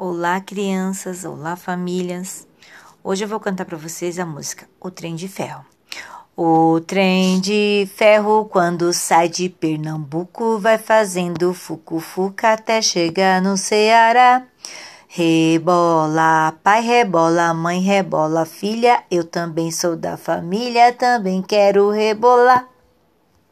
Olá, crianças, olá, famílias. Hoje eu vou cantar para vocês a música O Trem de Ferro. O trem de ferro, quando sai de Pernambuco, vai fazendo fucu-fuca até chegar no Ceará. Rebola, pai rebola, mãe rebola, filha, eu também sou da família, também quero rebolar.